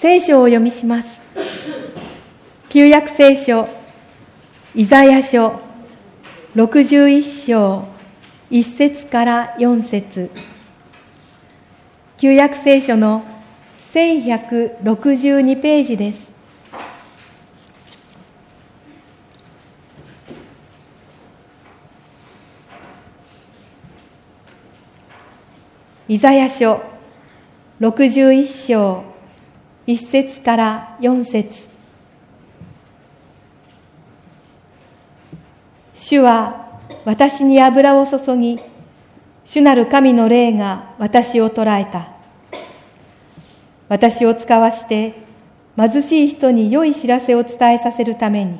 聖書をお読みします。旧約聖書、イザヤ書、61章、1節から4節旧約聖書の1162ページです。イザヤ書61章1節から4節。主は私に油を注ぎ、主なる神の霊が私を捉えた。私を使わして貧しい人に良い知らせを伝えさせるために、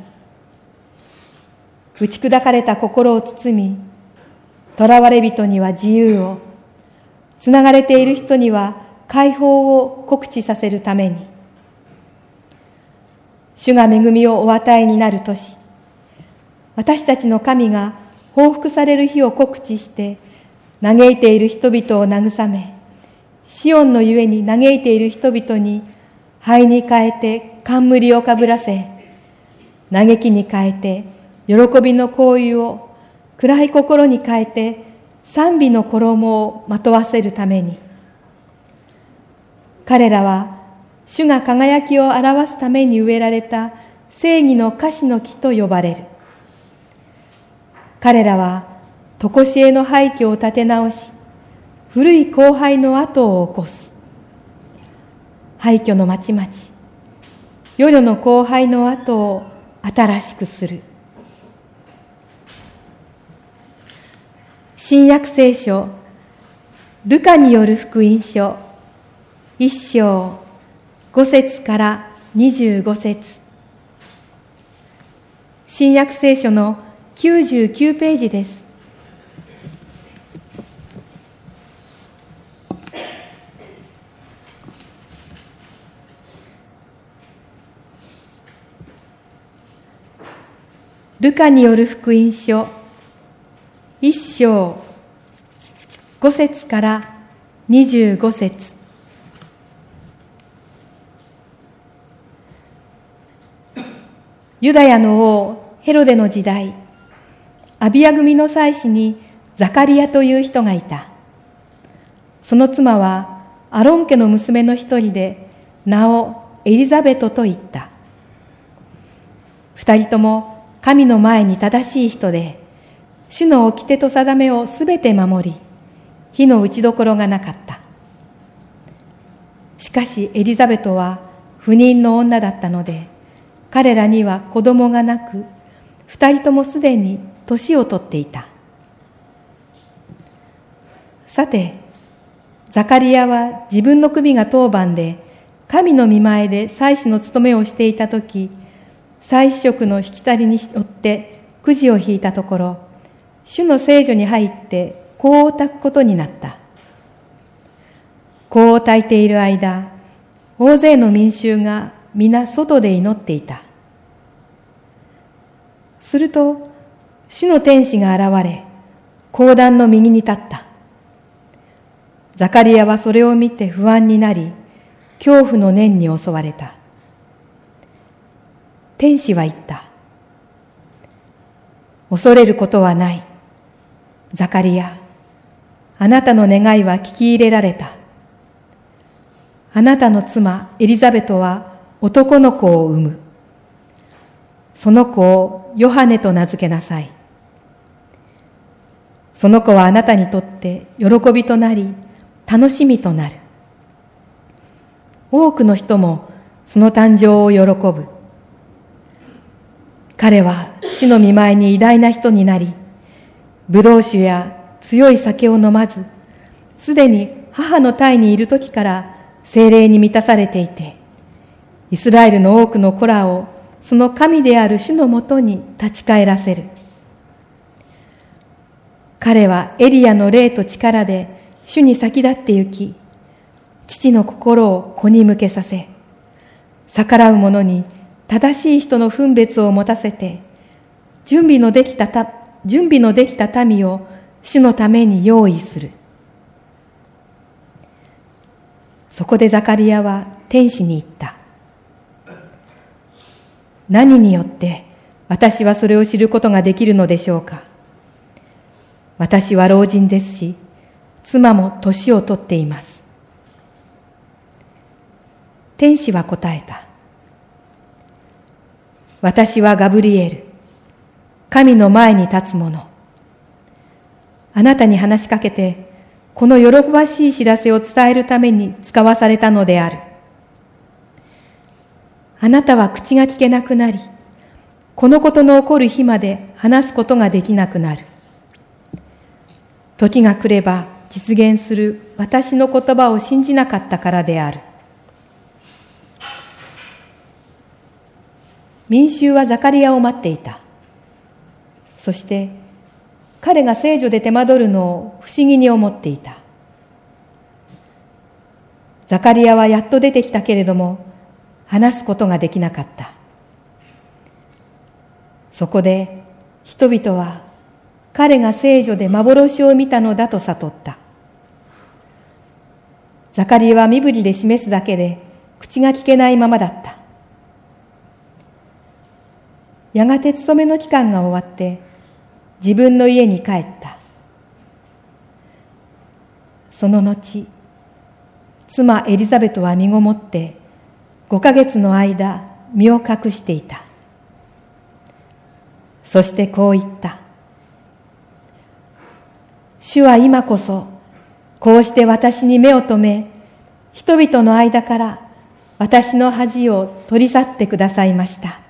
打ち砕かれた心を包み、囚われ人には自由を、つながれている人には解放を告知させるために、主が恵みをお与えになる年、私たちの神が報復される日を告知して、嘆いている人々を慰め、シオンのゆえに嘆いている人々に、灰に変えて冠をかぶらせ、嘆きに変えて喜びの香油を、暗い心に変えて賛美の衣をまとわせるために。彼らは主が輝きを表すために植えられた正義の菓子の木と呼ばれる。彼らは常しえの廃墟を立て直し古い荒廃の跡を起こす。廃墟の町々世々の荒廃の跡を新しくする。新約聖書、ルカによる福音書、一章、五節から二十五節。新約聖書の九十九ページです。ルカによる福音書。一章五節から二十五節。ユダヤの王ヘロデの時代アビア組の妻子にザカリアという人がいたその妻はアロン家の娘の一人で名をエリザベトと言った二人とも神の前に正しい人で主の掟と定めをすべて守り、火の打ちどころがなかった。しかしエリザベトは不妊の女だったので、彼らには子供がなく、二人ともすでに年を取っていた。さて、ザカリアは自分の首が当番で、神の見前で祭司の務めをしていたとき、祭司職の引き去りによってくじを引いたところ、主の聖女に入って香を焚くことになった。香を焚いている間、大勢の民衆が皆外で祈っていた。すると、主の天使が現れ、講談の右に立った。ザカリアはそれを見て不安になり、恐怖の念に襲われた。天使は言った。恐れることはない。ザカリア、あなたの願いは聞き入れられた。あなたの妻エリザベトは男の子を産む。その子をヨハネと名付けなさい。その子はあなたにとって喜びとなり、楽しみとなる。多くの人もその誕生を喜ぶ。彼は主の見舞いに偉大な人になり、葡萄酒や強い酒を飲まず、すでに母の胎にいる時から精霊に満たされていて、イスラエルの多くの子らをその神である主のもとに立ち返らせる。彼はエリアの霊と力で主に先立って行き、父の心を子に向けさせ、逆らう者に正しい人の分別を持たせて、準備のできたた準備のできた民を主のために用意する。そこでザカリアは天使に言った。何によって私はそれを知ることができるのでしょうか私は老人ですし、妻も年をとっています。天使は答えた。私はガブリエル、神の前に立つ者。あなたに話しかけて、この喜ばしい知らせを伝えるために使わされたのである。あなたは口が聞けなくなり、このことの起こる日まで話すことができなくなる。時が来れば実現する私の言葉を信じなかったからである。民衆はザカリアを待っていた。そして彼が聖女で手間取るのを不思議に思っていた。ザカリアはやっと出てきたけれども、話すことができなかった。そこで人々は彼が聖女で幻を見たのだと悟った。ザカリは身振りで示すだけで口が聞けないままだった。やがて勤めの期間が終わって自分の家に帰った。その後、妻エリザベトは身ごもって5ヶ月の間身を隠していた。そしてこう言った。主は今こそこうして私に目を留め、人々の間から私の恥を取り去ってくださいました。